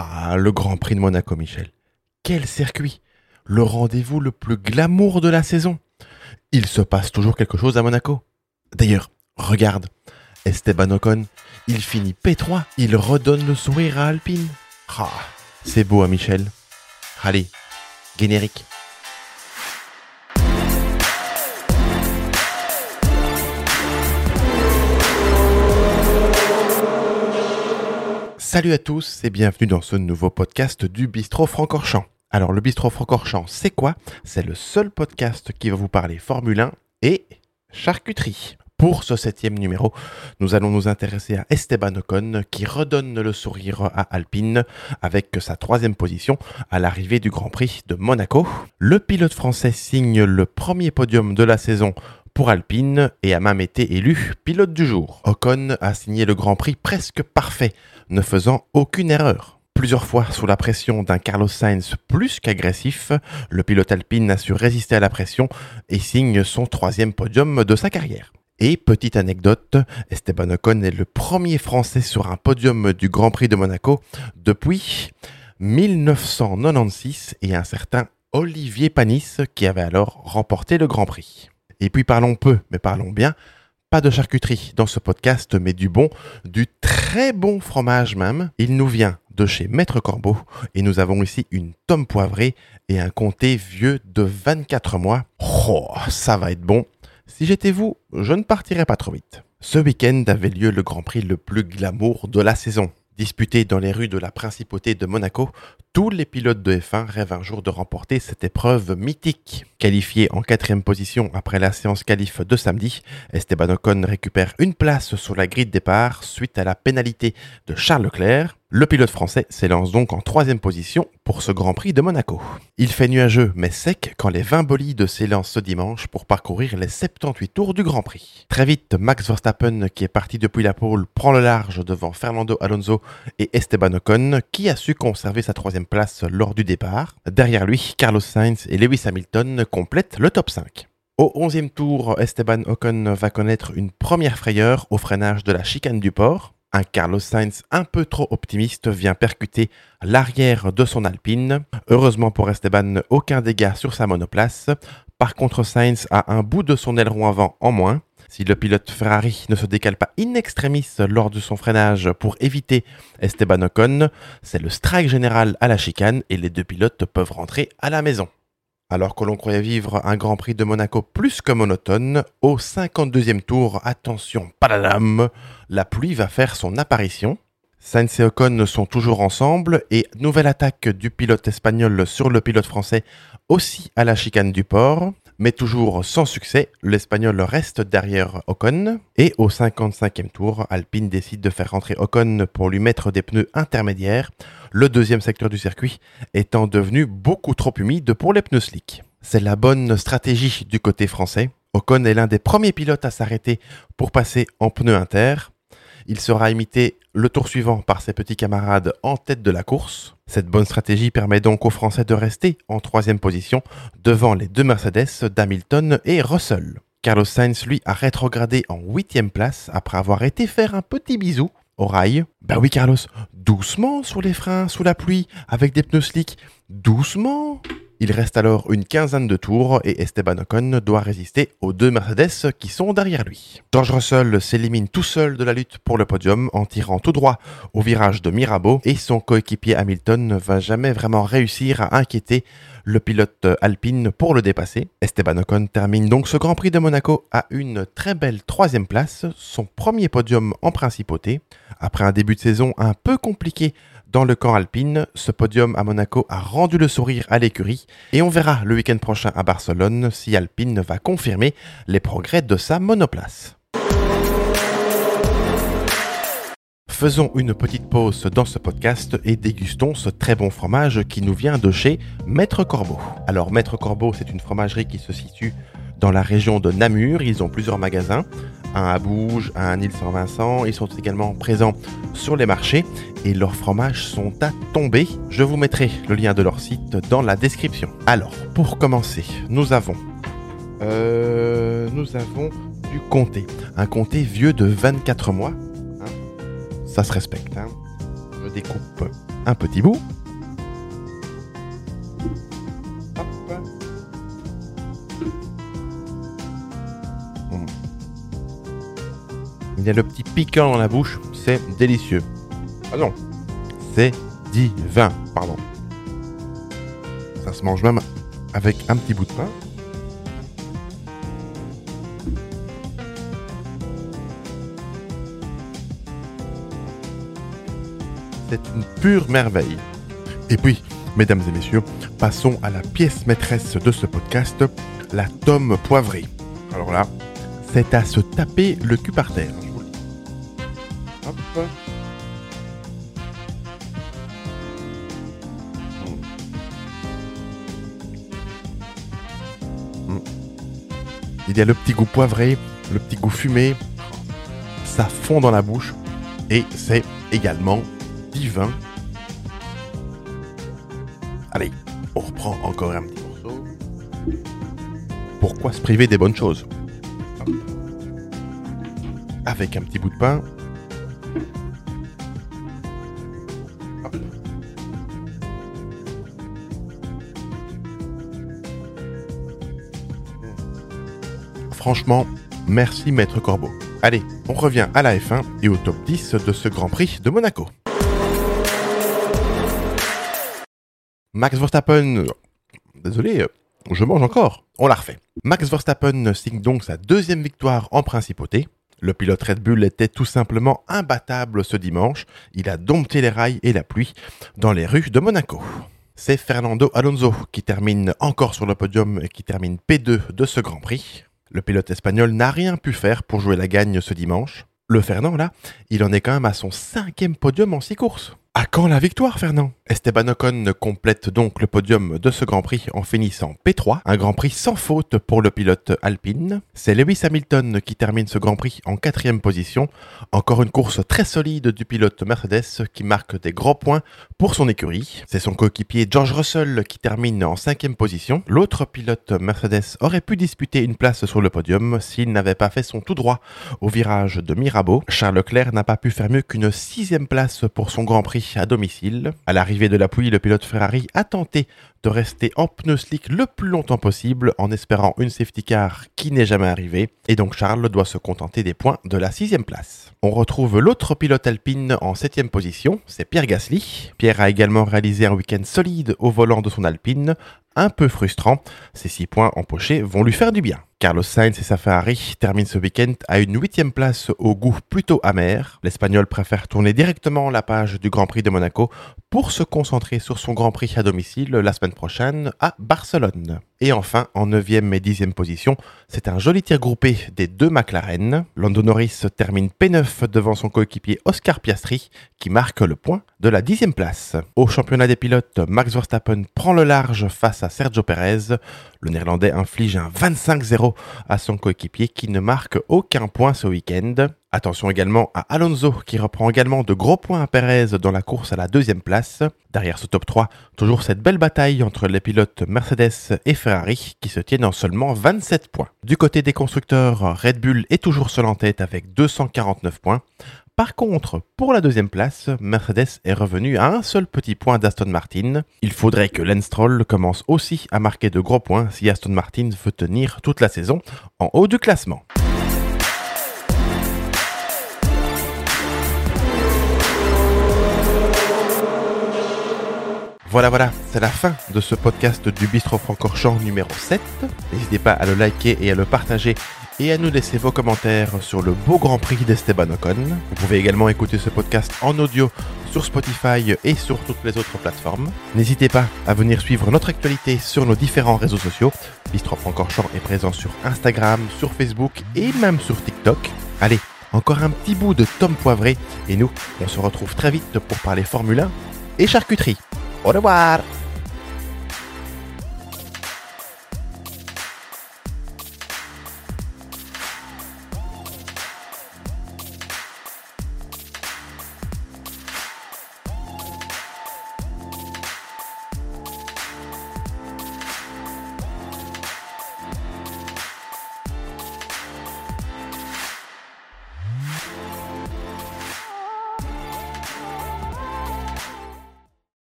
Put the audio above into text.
Ah, le Grand Prix de Monaco, Michel. Quel circuit Le rendez-vous le plus glamour de la saison. Il se passe toujours quelque chose à Monaco. D'ailleurs, regarde, Esteban Ocon, il finit P3, il redonne le sourire à Alpine. Ah, c'est beau, hein, Michel. Allez, générique. Salut à tous et bienvenue dans ce nouveau podcast du Bistrot Francorchamps. Alors le Bistrot Francorchamps, c'est quoi? C'est le seul podcast qui va vous parler Formule 1 et charcuterie. Pour ce septième numéro, nous allons nous intéresser à Esteban Ocon qui redonne le sourire à Alpine avec sa troisième position à l'arrivée du Grand Prix de Monaco. Le pilote français signe le premier podium de la saison pour Alpine et a même été élu pilote du jour. Ocon a signé le Grand Prix presque parfait, ne faisant aucune erreur. Plusieurs fois sous la pression d'un Carlos Sainz plus qu'agressif, le pilote Alpine a su résister à la pression et signe son troisième podium de sa carrière. Et petite anecdote, Esteban Ocon est le premier Français sur un podium du Grand Prix de Monaco depuis 1996 et un certain Olivier Panis qui avait alors remporté le Grand Prix. Et puis parlons peu, mais parlons bien. Pas de charcuterie dans ce podcast, mais du bon, du très bon fromage même. Il nous vient de chez Maître Corbeau et nous avons ici une tome poivrée et un comté vieux de 24 mois. Oh, ça va être bon. Si j'étais vous, je ne partirais pas trop vite. Ce week-end avait lieu le Grand Prix le plus glamour de la saison. Disputé dans les rues de la principauté de Monaco, tous les pilotes de F1 rêvent un jour de remporter cette épreuve mythique. Qualifié en quatrième position après la séance qualif de samedi, Esteban Ocon récupère une place sur la grille de départ suite à la pénalité de Charles Leclerc. Le pilote français s'élance donc en troisième position pour ce Grand Prix de Monaco. Il fait nuageux mais sec quand les 20 bolides s'élancent ce dimanche pour parcourir les 78 tours du Grand Prix. Très vite, Max Verstappen, qui est parti depuis la pole, prend le large devant Fernando Alonso et Esteban Ocon, qui a su conserver sa troisième place lors du départ. Derrière lui, Carlos Sainz et Lewis Hamilton complètent le top 5. Au 11e tour, Esteban Ocon va connaître une première frayeur au freinage de la chicane du port. Un Carlos Sainz un peu trop optimiste vient percuter l'arrière de son Alpine. Heureusement pour Esteban, aucun dégât sur sa monoplace. Par contre, Sainz a un bout de son aileron avant en moins. Si le pilote Ferrari ne se décale pas in extremis lors de son freinage pour éviter Esteban Ocon, c'est le strike général à la chicane et les deux pilotes peuvent rentrer à la maison. Alors que l'on croyait vivre un Grand Prix de Monaco plus que monotone, au 52e tour, attention, paladam, la pluie va faire son apparition. Sainz et Ocon sont toujours ensemble et nouvelle attaque du pilote espagnol sur le pilote français aussi à la chicane du port, mais toujours sans succès, l'espagnol reste derrière Ocon et au 55e tour, Alpine décide de faire rentrer Ocon pour lui mettre des pneus intermédiaires le deuxième secteur du circuit étant devenu beaucoup trop humide pour les pneus slick. C'est la bonne stratégie du côté français. Ocon est l'un des premiers pilotes à s'arrêter pour passer en pneus inter. Il sera imité le tour suivant par ses petits camarades en tête de la course. Cette bonne stratégie permet donc aux Français de rester en troisième position devant les deux Mercedes d'Hamilton et Russell. Carlos Sainz, lui, a rétrogradé en huitième place après avoir été faire un petit bisou au rail. Ben oui, Carlos, doucement sur les freins, sous la pluie, avec des pneus slick. Doucement il reste alors une quinzaine de tours et Esteban Ocon doit résister aux deux Mercedes qui sont derrière lui. George Russell s'élimine tout seul de la lutte pour le podium en tirant tout droit au virage de Mirabeau et son coéquipier Hamilton ne va jamais vraiment réussir à inquiéter le pilote alpine pour le dépasser. Esteban Ocon termine donc ce Grand Prix de Monaco à une très belle troisième place, son premier podium en principauté. Après un début de saison un peu compliqué dans le camp alpine, ce podium à Monaco a rendu le sourire à l'écurie et on verra le week-end prochain à Barcelone si Alpine va confirmer les progrès de sa monoplace. Faisons une petite pause dans ce podcast et dégustons ce très bon fromage qui nous vient de chez Maître Corbeau. Alors Maître Corbeau, c'est une fromagerie qui se situe dans la région de Namur. Ils ont plusieurs magasins, un à Bouge, un à Nîmes-Saint-Vincent. Ils sont également présents sur les marchés et leurs fromages sont à tomber. Je vous mettrai le lien de leur site dans la description. Alors, pour commencer, nous avons, euh, nous avons du comté, un comté vieux de 24 mois. Hein. Ça se respecte. Hein. Je découpe un petit bout. Il y a le petit piquant dans la bouche, c'est délicieux. Ah non, c'est divin, pardon. Ça se mange même avec un petit bout de pain. C'est une pure merveille. Et puis, mesdames et messieurs, passons à la pièce maîtresse de ce podcast, la tome poivrée. Alors là, c'est à se taper le cul par terre. Il y a le petit goût poivré, le petit goût fumé. Ça fond dans la bouche. Et c'est également divin. Allez, on reprend encore un petit morceau. Pourquoi se priver des bonnes choses? Avec un petit bout de pain. Franchement, merci Maître Corbeau. Allez, on revient à la F1 et au top 10 de ce Grand Prix de Monaco. Max Verstappen, désolé, je mange encore. On la refait. Max Verstappen signe donc sa deuxième victoire en principauté. Le pilote Red Bull était tout simplement imbattable ce dimanche. Il a dompté les rails et la pluie dans les rues de Monaco. C'est Fernando Alonso qui termine encore sur le podium et qui termine P2 de ce Grand Prix. Le pilote espagnol n'a rien pu faire pour jouer la gagne ce dimanche. Le Fernand, là, il en est quand même à son cinquième podium en six courses. À quand la victoire, Fernand? Esteban Ocon complète donc le podium de ce Grand Prix en finissant P3, un Grand Prix sans faute pour le pilote Alpine. C'est Lewis Hamilton qui termine ce Grand Prix en quatrième position. Encore une course très solide du pilote Mercedes qui marque des gros points pour son écurie. C'est son coéquipier George Russell qui termine en cinquième position. L'autre pilote Mercedes aurait pu disputer une place sur le podium s'il n'avait pas fait son tout droit au virage de Mirabeau. Charles Leclerc n'a pas pu faire mieux qu'une sixième place pour son Grand Prix à domicile. À l'arrivée de la pluie, le pilote Ferrari a tenté de rester en pneu slick le plus longtemps possible en espérant une safety car qui n'est jamais arrivée. Et donc Charles doit se contenter des points de la sixième place. On retrouve l'autre pilote alpine en septième position, c'est Pierre Gasly. Pierre a également réalisé un week-end solide au volant de son alpine, un peu frustrant. Ces six points empochés vont lui faire du bien. Carlos Sainz et sa Ferrari terminent ce week-end à une huitième place au goût plutôt amer. L'Espagnol préfère tourner directement la page du Grand Prix de Monaco pour se concentrer sur son Grand Prix à domicile la semaine prochaine à Barcelone. Et enfin, en 9e et 10e position, c'est un joli tir groupé des deux McLaren. Lando Norris termine P9 devant son coéquipier Oscar Piastri qui marque le point de la 10e place. Au championnat des pilotes, Max Verstappen prend le large face à Sergio Perez. Le néerlandais inflige un 25-0 à son coéquipier qui ne marque aucun point ce week-end. Attention également à Alonso qui reprend également de gros points à Perez dans la course à la deuxième place. Derrière ce top 3, toujours cette belle bataille entre les pilotes Mercedes et Ferrari qui se tiennent en seulement 27 points. Du côté des constructeurs, Red Bull est toujours seul en tête avec 249 points. Par contre, pour la deuxième place, Mercedes est revenu à un seul petit point d'Aston Martin. Il faudrait que Lance Stroll commence aussi à marquer de gros points si Aston Martin veut tenir toute la saison en haut du classement. Voilà, voilà, c'est la fin de ce podcast du Bistro Francorchamps numéro 7. N'hésitez pas à le liker et à le partager et à nous laisser vos commentaires sur le beau Grand Prix d'Esteban Ocon. Vous pouvez également écouter ce podcast en audio sur Spotify et sur toutes les autres plateformes. N'hésitez pas à venir suivre notre actualité sur nos différents réseaux sociaux. Bistro Francorchamps est présent sur Instagram, sur Facebook et même sur TikTok. Allez, encore un petit bout de Tom Poivré et nous, on se retrouve très vite pour parler Formule 1 et charcuterie. Au revoir